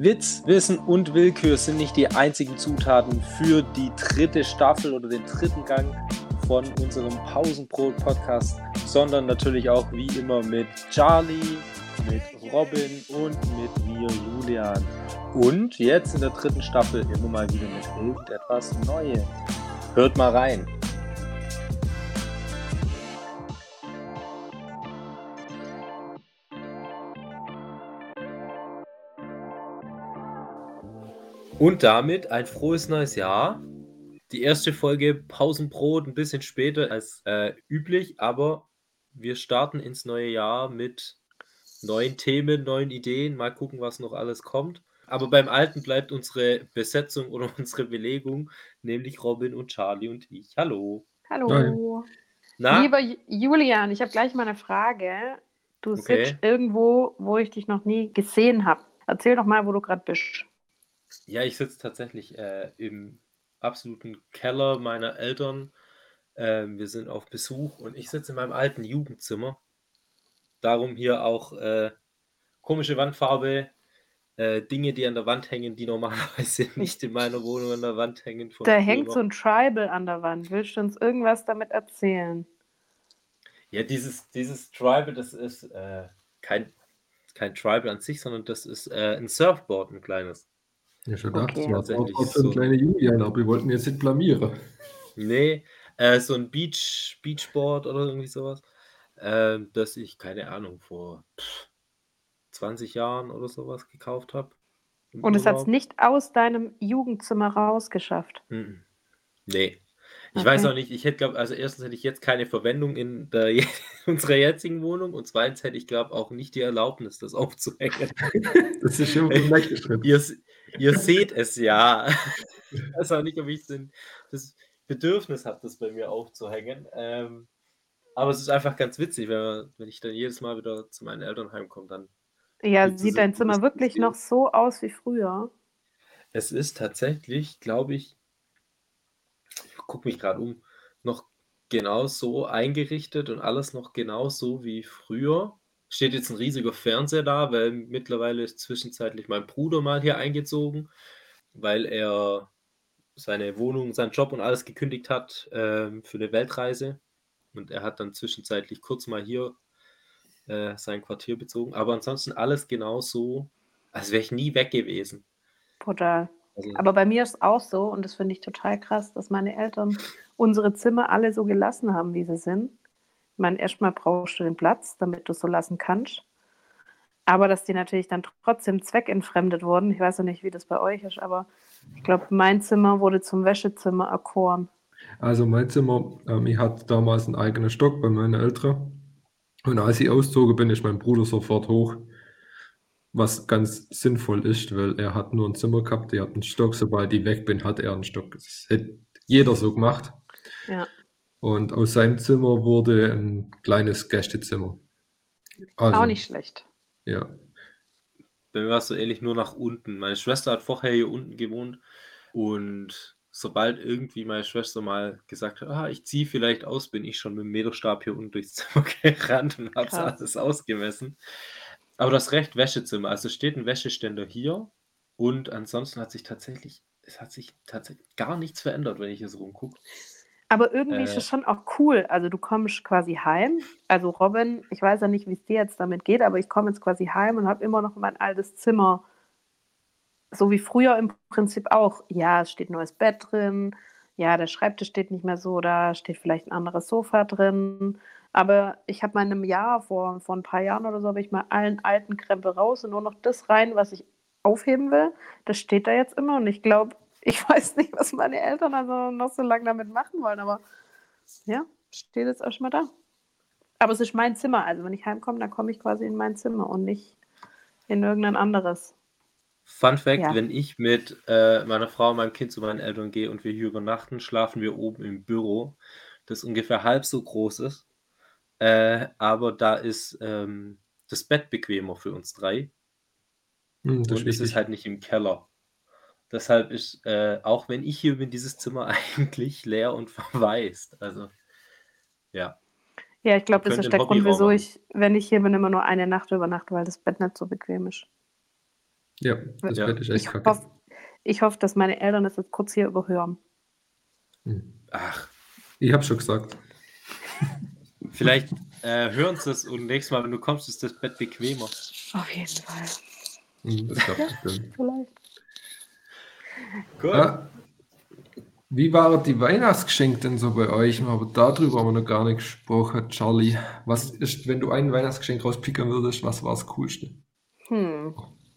Witz, Wissen und Willkür sind nicht die einzigen Zutaten für die dritte Staffel oder den dritten Gang von unserem Pausenbrot-Podcast, sondern natürlich auch wie immer mit Charlie, mit Robin und mit mir, Julian. Und jetzt in der dritten Staffel immer mal wieder mit irgendetwas Neuem. Hört mal rein. Und damit ein frohes neues Jahr. Die erste Folge Pausenbrot ein bisschen später als äh, üblich, aber wir starten ins neue Jahr mit neuen Themen, neuen Ideen. Mal gucken, was noch alles kommt. Aber beim Alten bleibt unsere Besetzung oder unsere Belegung, nämlich Robin und Charlie und ich. Hallo. Hallo. Na? Lieber Julian, ich habe gleich mal eine Frage. Du okay. sitzt irgendwo, wo ich dich noch nie gesehen habe. Erzähl doch mal, wo du gerade bist. Ja, ich sitze tatsächlich äh, im absoluten Keller meiner Eltern. Ähm, wir sind auf Besuch und ich sitze in meinem alten Jugendzimmer. Darum hier auch äh, komische Wandfarbe, äh, Dinge, die an der Wand hängen, die normalerweise nicht in meiner Wohnung an der Wand hängen. da hängt so ein Tribal an der Wand. Willst du uns irgendwas damit erzählen? Ja, dieses, dieses Tribal, das ist äh, kein, kein Tribal an sich, sondern das ist äh, ein Surfboard, ein kleines. Ja, schon gedacht, okay. das war auch für eine kleine Julian, aber wir wollten jetzt nicht blamieren. Nee, äh, so ein Beach, Beachboard oder irgendwie sowas, äh, das ich, keine Ahnung, vor 20 Jahren oder sowas gekauft habe. Und es hat es nicht aus deinem Jugendzimmer rausgeschafft? Mhm. Nee. Ich okay. weiß auch nicht, ich hätte, glaube also erstens hätte ich jetzt keine Verwendung in der, unserer jetzigen Wohnung und zweitens hätte ich, glaube auch nicht die Erlaubnis, das aufzuhängen. das ist schon ihr, ihr seht es ja. Ich weiß auch nicht, ob ich den, das Bedürfnis habe, das bei mir aufzuhängen. Ähm, aber es ist einfach ganz witzig, wenn, man, wenn ich dann jedes Mal wieder zu meinen Eltern heimkomme, dann. Ja, sieht dein Zimmer wirklich noch so aus wie früher? Es ist tatsächlich, glaube ich, gucke mich gerade um, noch genau so eingerichtet und alles noch genau so wie früher. Steht jetzt ein riesiger Fernseher da, weil mittlerweile ist zwischenzeitlich mein Bruder mal hier eingezogen, weil er seine Wohnung, seinen Job und alles gekündigt hat ähm, für eine Weltreise. Und er hat dann zwischenzeitlich kurz mal hier äh, sein Quartier bezogen. Aber ansonsten alles genau so, als wäre ich nie weg gewesen. Brutal. Also Aber bei mir ist es auch so, und das finde ich total krass, dass meine Eltern unsere Zimmer alle so gelassen haben, wie sie sind. Ich meine, erstmal brauchst du den Platz, damit du es so lassen kannst. Aber dass die natürlich dann trotzdem zweckentfremdet wurden. Ich weiß noch nicht, wie das bei euch ist, aber ich glaube, mein Zimmer wurde zum Wäschezimmer erkoren. Also mein Zimmer, ähm, ich hatte damals einen eigenen Stock bei meinen Eltern. Und als ich auszog, bin ich mein Bruder sofort hoch was ganz sinnvoll ist, weil er hat nur ein Zimmer gehabt, er hat einen Stock, sobald ich weg bin, hat er einen Stock. Das hätte jeder so gemacht. Ja. Und aus seinem Zimmer wurde ein kleines Gästezimmer. Also, Auch nicht schlecht. Ja. Bei mir war es so ähnlich nur nach unten. Meine Schwester hat vorher hier unten gewohnt und sobald irgendwie meine Schwester mal gesagt hat, ah, ich ziehe vielleicht aus, bin ich schon mit dem Meterstab hier unten durchs Zimmer gerannt und habe alles ausgemessen. Aber das Recht Wäschezimmer. Also steht ein Wäscheständer hier und ansonsten hat sich tatsächlich, es hat sich tatsächlich gar nichts verändert, wenn ich hier so rumgucke. Aber irgendwie äh, ist es schon auch cool. Also du kommst quasi heim. Also Robin, ich weiß ja nicht, wie es dir jetzt damit geht, aber ich komme jetzt quasi heim und habe immer noch mein altes Zimmer. So wie früher im Prinzip auch. Ja, es steht ein neues Bett drin. Ja, der Schreibtisch steht nicht mehr so, da steht vielleicht ein anderes Sofa drin. Aber ich habe mal in einem Jahr, vor, vor ein paar Jahren oder so, habe ich mal allen alten Krempel raus und nur noch das rein, was ich aufheben will. Das steht da jetzt immer und ich glaube, ich weiß nicht, was meine Eltern also noch so lange damit machen wollen, aber ja, steht jetzt auch schon mal da. Aber es ist mein Zimmer, also wenn ich heimkomme, dann komme ich quasi in mein Zimmer und nicht in irgendein anderes. Fun Fact: ja. Wenn ich mit äh, meiner Frau und meinem Kind zu meinen Eltern gehe und wir hier übernachten, schlafen wir oben im Büro, das ungefähr halb so groß ist. Äh, aber da ist ähm, das Bett bequemer für uns drei. Hm, und ist es halt nicht im Keller. Deshalb ist, äh, auch wenn ich hier bin, dieses Zimmer eigentlich leer und verwaist. Also, ja. Ja, ich glaube, das ist der Grund, wieso ich, wenn ich hier bin, immer nur eine Nacht übernachte, weil das Bett nicht so bequem ist. Ja, das Ja. Bett ist echt Ich kacke. hoffe, ich hoffe, dass meine Eltern das jetzt kurz hier überhören. Hm. Ach, Ich habe schon gesagt. vielleicht äh, hören sie es und nächstes Mal, wenn du kommst, ist das Bett bequemer. Auf jeden Fall. Hm, Das klappt bestimmt. Vielleicht. Gut. Ah, wie waren die Weihnachtsgeschenke denn so bei euch? Aber darüber haben wir noch gar nicht gesprochen, Charlie. Was ist, wenn du ein Weihnachtsgeschenk rauspicken würdest, was war das Coolste? Hm.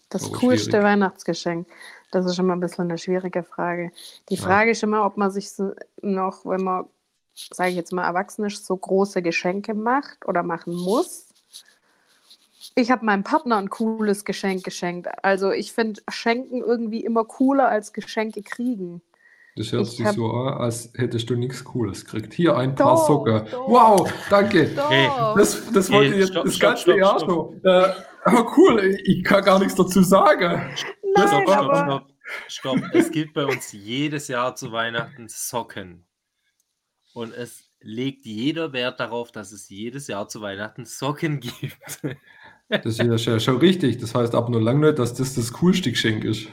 Das Aber coolste schwierig. Weihnachtsgeschenk. Das ist immer ein bisschen eine schwierige Frage. Die Ja. Frage ist immer, ob man sich so noch, wenn man, sage ich jetzt mal, erwachsen ist, so große Geschenke macht oder machen muss. Ich habe meinem Partner ein cooles Geschenk geschenkt. Also ich finde Schenken irgendwie immer cooler als Geschenke kriegen. Das hört Ich sich hab- so an, als hättest du nichts Cooles gekriegt. Hier ein paar Doch, Socken. doch. Wow, danke. Hey, Doch. Das, das wollte ich jetzt stopp, das stopp, ganze stopp, Jahr stopp. schon. Äh, aber cool, ich, kann gar nichts dazu sagen. Nein, Stopp, stopp, aber stopp, stopp. Es gibt bei uns jedes Jahr zu Weihnachten Socken. Und es legt jeder Wert darauf, dass es jedes Jahr zu Weihnachten Socken gibt. Das ist ja schon, richtig. Das heißt aber nur lange nicht, dass das das coolste Geschenk ist.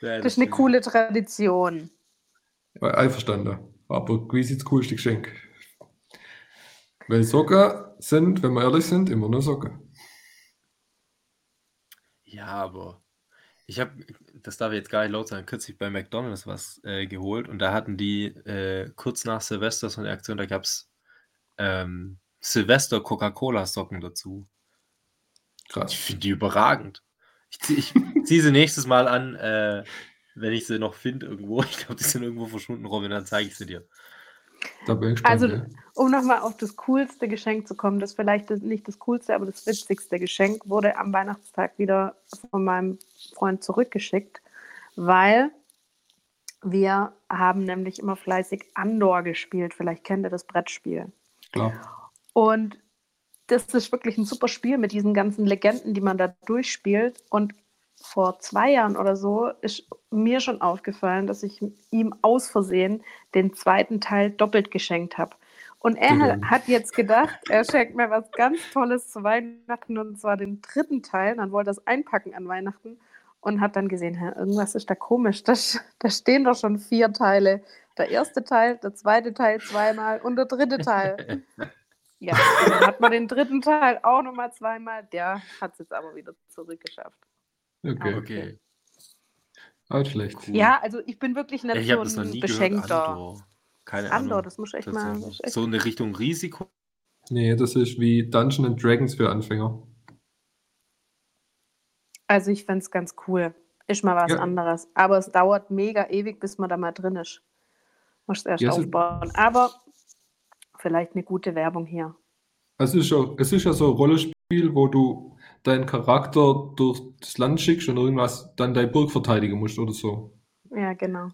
Ja, das ist eine coole Tradition. Einverstanden. Aber quasi das coolste Geschenk. Weil Socken sind, wenn wir ehrlich sind, immer nur Socken. Ja, aber ich habe, das darf ich jetzt gar nicht laut sagen, kürzlich bei McDonalds was äh, geholt und da hatten die äh, kurz nach Silvester so eine Aktion, da gab es ähm, Silvester Coca-Cola-Socken dazu. Ich Krass. finde die überragend. Ich ziehe ich zieh sie nächstes Mal an, äh, wenn ich sie noch finde irgendwo. Ich glaube, die sind irgendwo verschwunden, Robin, dann zeige ich sie dir. Da bin ich gespannt. Also, ja. um nochmal auf das coolste Geschenk zu kommen, das vielleicht nicht das coolste, aber das witzigste Geschenk wurde am Weihnachtstag wieder von meinem Freund zurückgeschickt, weil wir haben nämlich immer fleißig Andor gespielt. Vielleicht kennt ihr das Brettspiel. Klar. Und das ist wirklich ein super Spiel mit diesen ganzen Legenden, die man da durchspielt. Und vor zwei Jahren oder so ist mir schon aufgefallen, dass ich ihm aus Versehen den zweiten Teil doppelt geschenkt habe. Und er Mhm. hat jetzt gedacht, er schenkt mir was ganz Tolles zu Weihnachten und zwar den dritten Teil. Dann wollte er es einpacken an Weihnachten und hat dann gesehen, irgendwas ist da komisch. Da, da stehen doch schon vier Teile. Der erste Teil, der zweite Teil zweimal und der dritte Teil. Ja, dann hat man den dritten Teil auch nochmal zweimal. Der hat es jetzt aber wieder zurückgeschafft. Okay. Okay. Auch schlecht. Cool. Ja, also ich bin wirklich nicht ich so habe das noch ein nie beschenkter. gehört. Andor. Keine Ahnung. Das muss echt mal. echt- So in der Richtung Risiko. Nee, das ist wie Dungeons and Dragons für Anfänger. Also ich fände es ganz cool. Ist mal was Ja. anderes. Aber es dauert mega ewig, bis man da mal drin ist. Muss es erst Ja, aufbauen. Aber vielleicht eine gute Werbung hier. Es ist, ja, es ist ja so ein Rollenspiel, wo du deinen Charakter durch das Land schickst und irgendwas dann deine Burg verteidigen musst oder so. Ja, genau.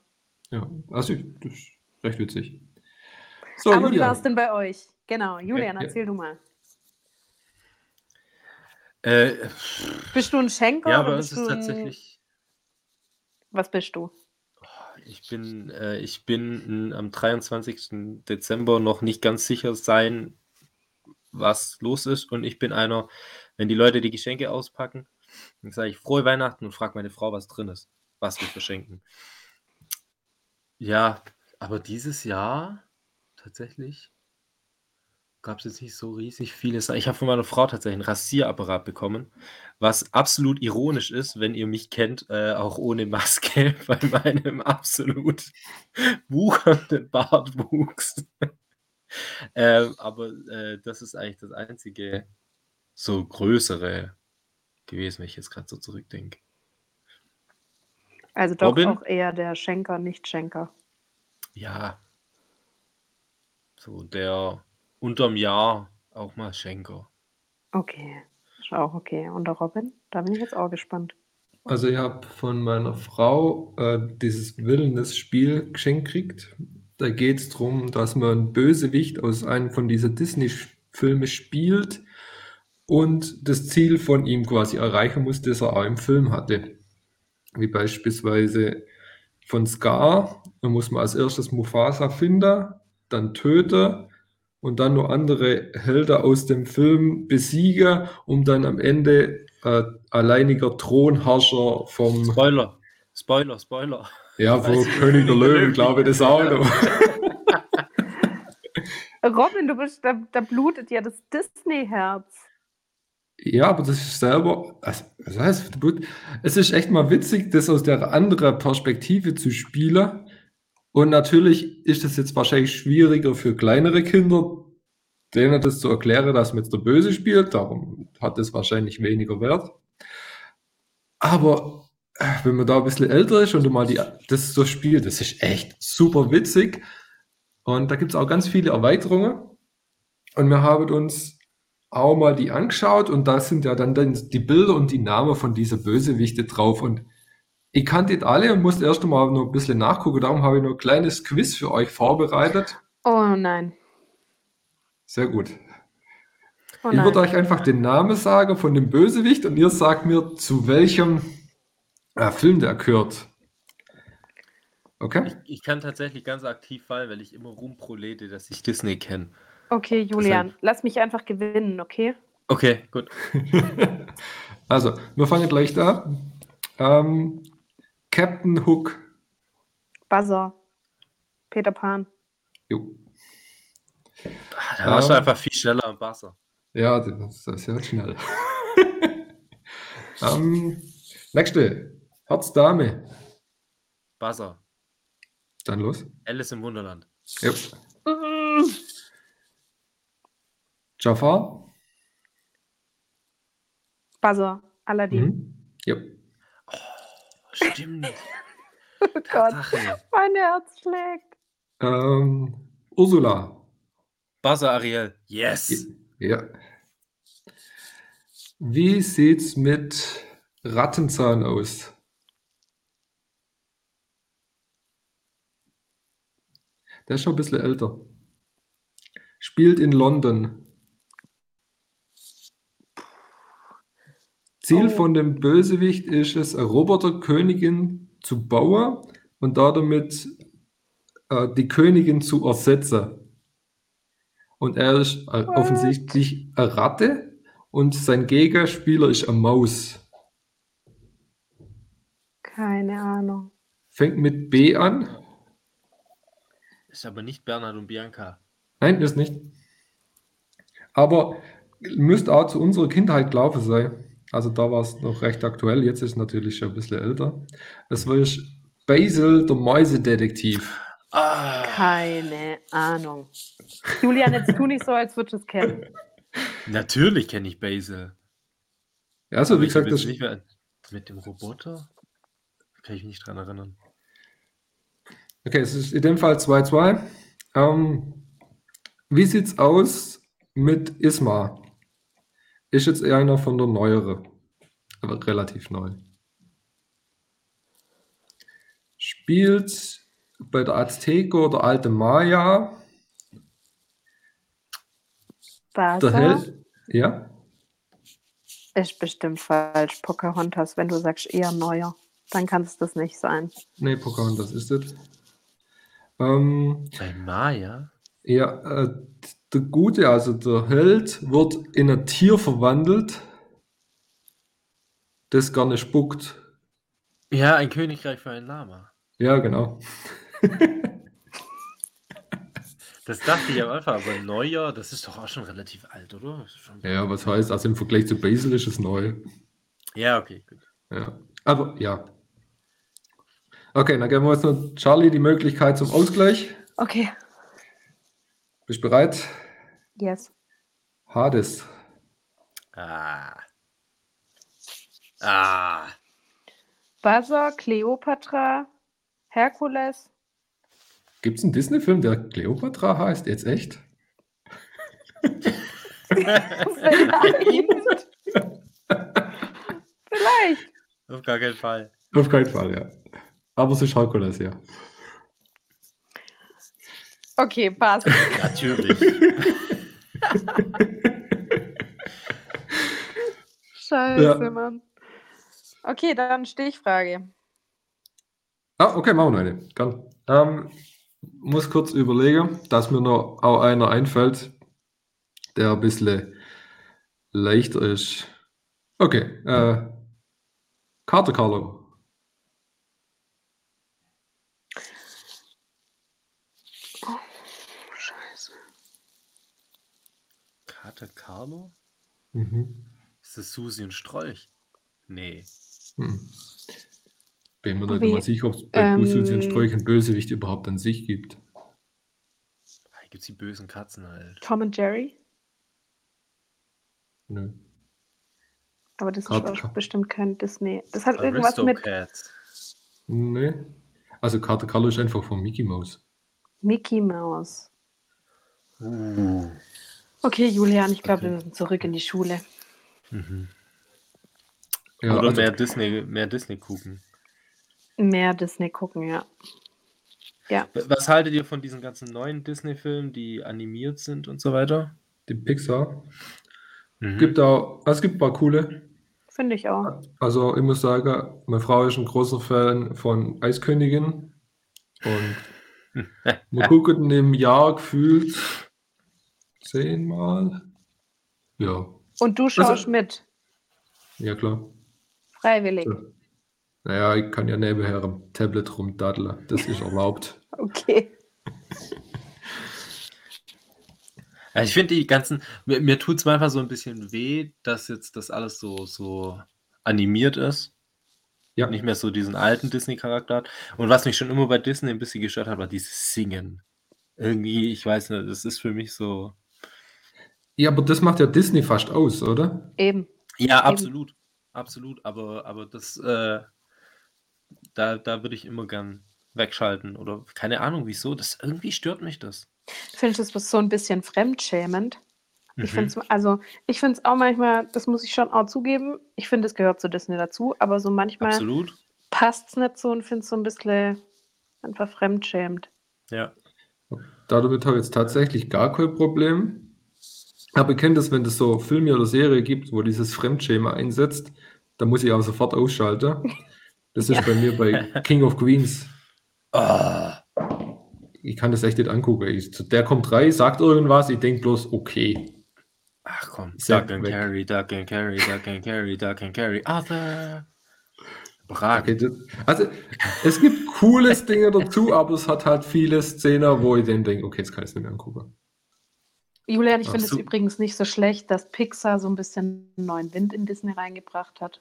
Ja, also das ist recht witzig. So, Aber wie war Julian. es denn bei euch? Genau, Julian, ja. erzähl du mal. Äh, Bist du ein Schenker ja, uns bist ist du ein... tatsächlich. Was bist du? Ich bin, äh, ich bin am 23. Dezember noch nicht ganz sicher sein, was los ist. Und ich bin einer, wenn die Leute die Geschenke auspacken, dann sage ich frohe Weihnachten und frage meine Frau, was drin ist, was wir verschenken. Ja, aber dieses Jahr tatsächlich gab es jetzt nicht so riesig vieles. Ich habe von meiner Frau tatsächlich einen Rasierapparat bekommen, was absolut ironisch ist, wenn ihr mich kennt, äh, auch ohne Maske, bei meinem absolut wuchernden Bartwuchs. ähm, aber äh, das ist eigentlich das einzige so größere gewesen, wenn ich jetzt gerade so zurückdenke. Also doch Robin? auch eher der Schenker, nicht Schenker. Ja. So der unterm Jahr auch mal Schenker. Okay, ist auch okay. Und der Robin? Da bin ich jetzt auch gespannt. Also ich habe von meiner Frau äh, dieses Wildnis-Spiel geschenkt gekriegt. Da geht es darum, dass man einen Bösewicht aus einem von diesen Disney-Filmen spielt und das Ziel von ihm quasi erreichen muss, das er auch im Film hatte. Wie beispielsweise von Scar, da muss man als erstes Mufasa finden, dann töten und dann nur andere Helden aus dem Film besiegen, um dann am Ende äh, alleiniger Thronherrscher vom. Spoiler, Spoiler, Spoiler. Ja, von König der Löwen, glaube ich, das auch noch. Robin, du bist, da, da blutet ja das Disney-Herz. Ja, aber das ist selber, also, was heißt, es ist echt mal witzig, das aus der anderen Perspektive zu spielen. Und natürlich ist es jetzt wahrscheinlich schwieriger für kleinere Kinder, denen das zu erklären, dass jetzt der Böse spielt. Darum hat es wahrscheinlich weniger Wert. Aber äh, wenn man da ein bisschen älter ist und mal die, das so spielt, das ist echt super witzig. Und da gibt es auch ganz viele Erweiterungen. Und wir haben uns auch mal die angeschaut und da sind ja dann die Bilder und die Namen von dieser Bösewichte drauf. Und ich kannte die alle und musste erst einmal noch ein bisschen nachgucken. Darum habe ich noch ein kleines Quiz für euch vorbereitet. Oh nein. Sehr gut. Oh ich würde euch einfach den Namen sagen von dem Bösewicht und ihr sagt mir, zu welchem äh, Film der gehört. Okay. Ich, ich, kann tatsächlich ganz aktiv fallen, weil ich immer rumprolete, dass ich Disney kenne. Okay, Julian, Deshalb. lass mich einfach gewinnen, okay? Okay, gut. also, wir fangen gleich da. Ähm, Captain Hook. Buzzer. Peter Pan. Jo. Da warst du einfach viel schneller am Buzzer. Ja, das, ist ja schnell. ähm, nächste. Herz Dame. Buzzer. Dann los. Alice im Wunderland. Yep. Jafar. Buzzer. Aladdin. Mhm. Yep. Stimmt nicht. oh Gott, mein Herz schlägt. Ähm, Ursula. Buzzer Ariel. Yes. Ja. Wie sieht's mit Rattenzahn aus? Der ist schon ein bisschen älter. Spielt in London. Ziel oh. von dem Bösewicht ist es, eine Roboterkönigin zu bauen und damit äh, die Königin zu ersetzen. Und er ist äh, offensichtlich eine Ratte und sein Gegenspieler ist eine Maus. Keine Ahnung. Fängt mit B an. Ist aber nicht Bernhard und Bianca. Nein, ist nicht. Aber müsste auch zu unserer Kindheit gelaufen sein. Also da war es noch recht aktuell, jetzt ist es natürlich schon ein bisschen älter. Es war Basil, der Mäusedetektiv. Ah. Keine Ahnung. Julian, jetzt tu nicht so, als würdest du es kennen. Natürlich kenne ich Basil. Ja, also wie gesagt, das nicht mehr mit dem Roboter kann ich mich nicht dran erinnern. Okay, es ist in dem Fall 2-2. Ähm, wie sieht's aus mit Isma? Ist jetzt eher einer von der neuere, aber relativ neu. Spielt bei der Azteker oder alte Maya. Was? Der Held, ja. Ist bestimmt falsch. Pocahontas, wenn du sagst eher neuer, dann kann es das nicht sein. Nee, Pocahontas ist es. Ähm, bei Maya? Ja, äh, der Gute, also der Held, wird in ein Tier verwandelt, das gerne spuckt. Ja, ein Königreich für ein Lama. Ja, genau. das dachte ich am Anfang, aber Neujahr, das ist doch auch schon relativ alt, oder? Ja, was heißt, also im Vergleich zu Basil ist es neu. Ja, okay, gut. Ja, aber ja. Okay, dann geben wir jetzt noch Charlie die Möglichkeit zum Ausgleich. Okay. Bist du bereit? Yes. Hades. Ah. Ah. Buzzer, Cleopatra, Herkules. Gibt es einen Disney-Film, der Cleopatra heißt? Jetzt echt? Vielleicht. Vielleicht. Auf gar keinen Fall. Auf keinen Fall, ja. Aber es ist Herkules, ja. Okay, passt. Natürlich. Scheiße, ja. Mann. Okay, dann Stichfrage. Ah, okay, machen wir noch eine. Kann. Ähm, muss kurz überlegen, dass mir noch auch einer einfällt, der ein bisschen leichter ist Okay, äh, Karte Carlo. Scheiße. Kater Carlo? Mhm. Ist das Susi und Strolch? Nee. Hm. Bin mir nicht Wie, mal sicher, ob es bei Usus und ähm, Sträuch einen Bösewicht überhaupt an sich gibt. Hier gibt's die bösen Katzen halt. Tom und Jerry? Nö. Aber das ist auch Car- bestimmt kein Disney. Das hat irgendwas mit. Nee. Also Karte Carlo ist einfach von Mickey Mouse. Mickey Mouse. Uh. Okay, Julian, ich glaube, Okay. wir müssen zurück in die Schule. Mhm. Ja, Oder also, mehr Disney, mehr Disney gucken. Mehr Disney gucken, ja. Ja, Was haltet ihr von diesen ganzen neuen Disney-Filmen, die animiert sind und so weiter? die Pixar. Mhm. Gibt auch, es gibt ein paar coole. finde ich auch. Also ich muss sagen, meine Frau ist ein großer Fan von Eiskönigin. Und wir gucken im Jahr gefühlt zehnmal. Ja, Und du schaust mit. ja klar. Freiwillig. Ja. Naja, ich kann ja nebenher am Tablet rumdaddeln. Das ist erlaubt. Okay. Ja, ich finde die ganzen, mir, mir tut es manchmal so ein bisschen weh, dass jetzt das alles so, so animiert ist. Ja. Nicht mehr so diesen alten Disney-Charakter hat. Und was mich schon immer bei Disney ein bisschen gestört hat, war dieses Singen. Irgendwie, ich weiß nicht, das ist für mich so. Ja, aber das macht ja Disney fast aus, oder? Eben. Ja, absolut. Absolut. Aber, aber das, äh, da, da würde ich immer gern wegschalten. Oder keine Ahnung wieso. Das irgendwie stört mich das. Finde ich das so ein bisschen fremdschämend. Ich Mhm. finde es also, ich finde es auch manchmal, das muss ich schon auch zugeben. Ich finde, es gehört zu Disney dazu, aber so manchmal passt es nicht so und finde es so ein bisschen einfach fremdschämend. Ja. Damit habe ich jetzt tatsächlich gar kein Problem. Aber ich kenne das, wenn es so Filme oder Serie gibt, wo dieses Fremdschema einsetzt, dann muss ich auch sofort ausschalten. Das ist bei mir bei King of Queens. Ah. Ich kann das echt nicht angucken. Ich, der kommt rein, sagt irgendwas, ich denke bloß, okay. Ach komm, Duck and weg. Carry, Duck and Carry, Duck and Carry, Duck and Carry, Arthur. Brag. okay also, es gibt coole Dinge dazu, aber es hat halt viele Szenen, wo ich dann denke, okay, jetzt kann ich es nicht mehr angucken. Julian, ich finde es so. übrigens nicht so schlecht, dass Pixar so ein bisschen neuen Wind in Disney reingebracht hat.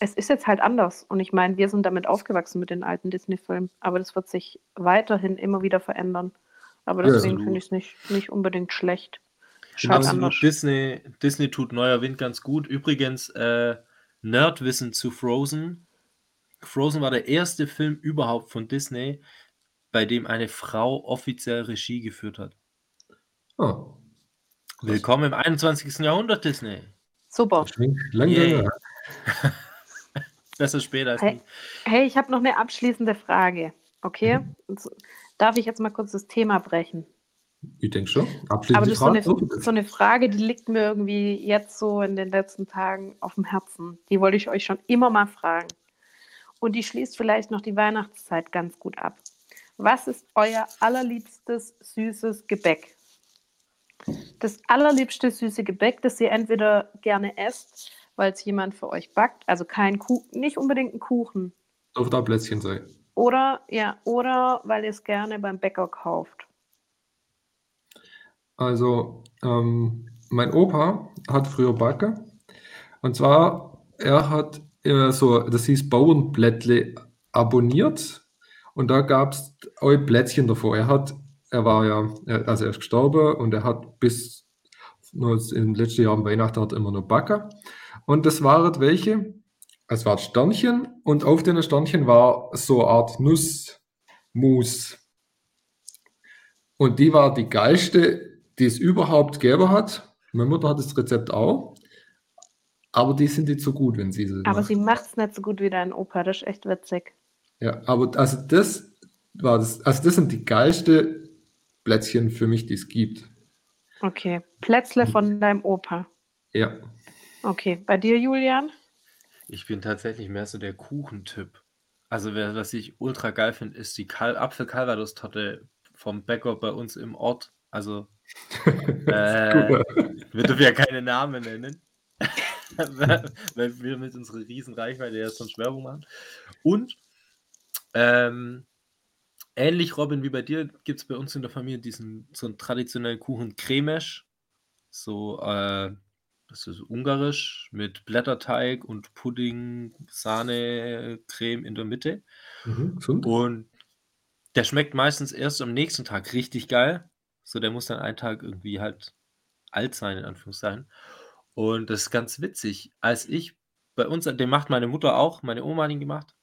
Es ist jetzt halt anders. Und ich meine, wir sind damit aufgewachsen mit den alten Disney-Filmen. Aber das wird sich weiterhin immer wieder verändern. Aber Ja, deswegen absolut. finde ich es nicht, nicht unbedingt schlecht. Absolut, anders. Disney, Disney tut neuer Wind ganz gut. Übrigens, äh, Nerdwissen zu Frozen. Frozen war der erste Film überhaupt von Disney, bei dem eine Frau offiziell Regie geführt hat. Oh, Willkommen im 21. Jahrhundert, Disney. Super. lang, Yay. lang, Besser später als Hey. nie. Hey, ich habe noch eine abschließende Frage. Okay? Jetzt Darf ich jetzt mal kurz das Thema brechen? Ich denke schon. Aber Abschließend das ist so eine, Frage. so eine Frage, die liegt mir irgendwie jetzt so in den letzten Tagen auf dem Herzen. Die wollte ich euch schon immer mal fragen. Und die schließt vielleicht noch die Weihnachtszeit ganz gut ab. Was ist euer allerliebstes süßes Gebäck? Das allerliebste süße Gebäck, das ihr entweder gerne esst, weil es jemand für euch backt, also kein Kuchen, nicht unbedingt ein Kuchen, Darf da Plätzchen sein. oder ja, oder weil ihr es gerne beim Bäcker kauft. Also, ähm, mein Opa hat früher Backe. Und zwar, er hat immer so, das hieß Bauernblättle abonniert. Und da gab es Plätzchen davor. Er hat, er war ja, er- also er ist gestorben und er hat bis nur im letzten Jahr am Weihnachten hat er immer noch Backe. Und das waren welche? Es waren Sternchen und auf den Sternchen war so eine Art Nussmus. Und die war die geilste, die es überhaupt gegeben hat. Meine Mutter hat das Rezept auch. Aber die sind nicht so gut, wenn sie sie Aber macht. sie macht es nicht so gut wie dein Opa, das ist echt witzig. Ja, aber also das war das, also das sind die geilste Plätzchen für mich, die es gibt. Okay. Plätzle von deinem Opa. Ja. Okay. Bei dir, Julian? Ich bin tatsächlich mehr so der Kuchentyp. Also, wer- was ich ultra geil finde, ist die Kal Apfel-Calvados-Torte vom Bäcker bei uns im Ort. Also, äh, wir dürfen ja keine Namen nennen. weil wir mit unserer riesen Reichweite ja sonst Werbung machen. Und ähm, ähnlich, Robin, wie bei dir, gibt es bei uns in der Familie diesen so einen traditionellen Kuchen Cremesch. So, äh, das ist ungarisch mit Blätterteig und Pudding, Sahne, Creme in der Mitte. Mhm. Und der schmeckt meistens erst am nächsten Tag richtig geil. So, der muss dann einen Tag irgendwie halt alt sein, in Anführungszeichen. Und das ist ganz witzig. Als ich bei uns, den macht meine Mutter auch, meine Oma hat ihn gemacht.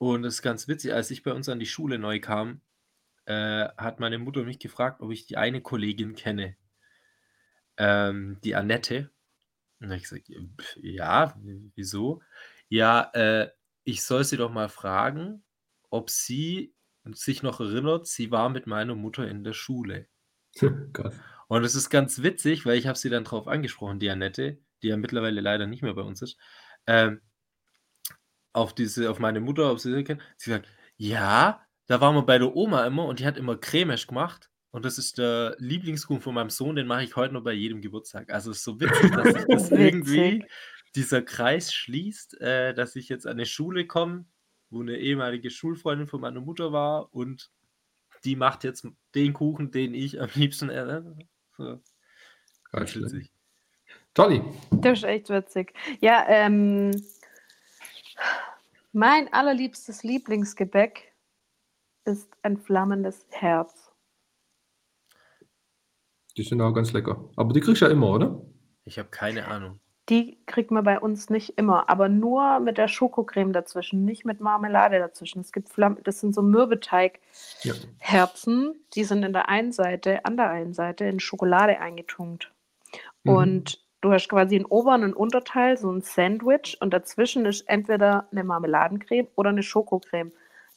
Und das ist ganz witzig, als ich bei uns an die Schule neu kam, äh, hat meine Mutter mich gefragt, ob ich die eine Kollegin kenne, ähm, die Annette. Und dann habe ich gesagt, ja, wieso? Ja, äh, ich soll sie doch mal fragen, ob sie sich noch erinnert, sie war mit meiner Mutter in der Schule. Krass. Und es ist ganz witzig, weil ich habe sie dann drauf angesprochen, die Annette, die ja mittlerweile leider nicht mehr bei uns ist, ähm, auf diese, auf meine Mutter, ob sie sie kennt. Sie sagt, ja, da waren wir bei der Oma immer und die hat immer Cremesch gemacht. Und das ist der Lieblingskuchen von meinem Sohn, den mache ich heute noch bei jedem Geburtstag. Also es ist so witzig, dass sich das irgendwie dieser Kreis schließt, äh, dass ich jetzt an eine Schule komme, wo eine ehemalige Schulfreundin von meiner Mutter war und die macht jetzt den Kuchen, den ich am liebsten esse. So. Ganz witzig. Tolli. Das ist echt witzig. Ja, ähm, mein allerliebstes Lieblingsgebäck ist ein flammendes Herz. Die sind auch ganz lecker. Aber die kriegst du ja immer, oder? Ich habe keine Ahnung. Die kriegt man bei uns nicht immer, aber nur mit der Schokocreme dazwischen, nicht mit Marmelade dazwischen. Es gibt Flamm das sind so Mürbeteig-Herzen, ja. die sind in der einen Seite, an der einen Seite in Schokolade eingetunkt. Mhm. Und du hast quasi einen oberen und Unterteil, so ein Sandwich, und dazwischen ist entweder eine Marmeladencreme oder eine Schokocreme.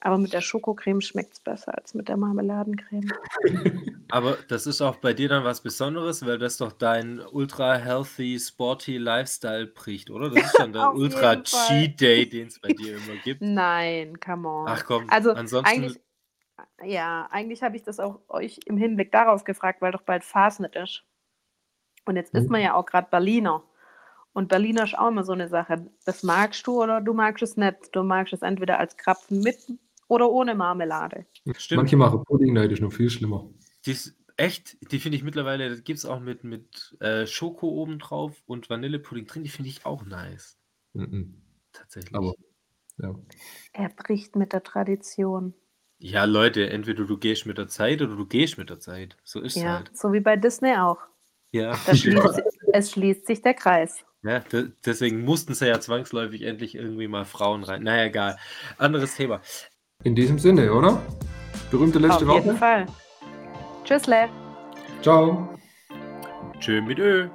Aber mit der Schokocreme schmeckt es besser als mit der Marmeladencreme. Aber das ist auch bei dir dann was Besonderes, weil das doch dein ultra healthy, sporty Lifestyle bricht, oder? Das ist dann der ultra Cheat Day, den es bei dir immer gibt. Nein, come on. Ach komm, also ansonsten. Eigentlich, ja, eigentlich habe ich das auch euch im Hinblick darauf gefragt, weil doch bald Fasnet ist. Und jetzt ist man mhm. ja auch gerade Berliner. Und Berliner ist auch immer so eine Sache. Das magst du oder du magst es nicht. Du magst es entweder als Krapfen mit oder ohne Marmelade. Stimmt. Manche machen Pudding, nein, das ist noch viel schlimmer. Die ist echt, die finde ich mittlerweile, das gibt es auch mit, mit äh, Schoko oben drauf und Vanillepudding drin, die finde ich auch nice. Mhm. Tatsächlich. Aber, ja. Er bricht mit der Tradition. Ja, Leute, entweder du gehst mit der Zeit oder du gehst mit der Zeit. So ist es ja, halt. So wie bei Disney auch. Ja. Schließt, es schließt sich der Kreis. Ja, deswegen mussten sie ja zwangsläufig endlich irgendwie mal Frauen rein. Naja, egal. Anderes Thema. In diesem Sinne, oder? Berühmte letzte Woche. Auf jeden Fall. Tschüssle. Ciao. Tschö mit Ö.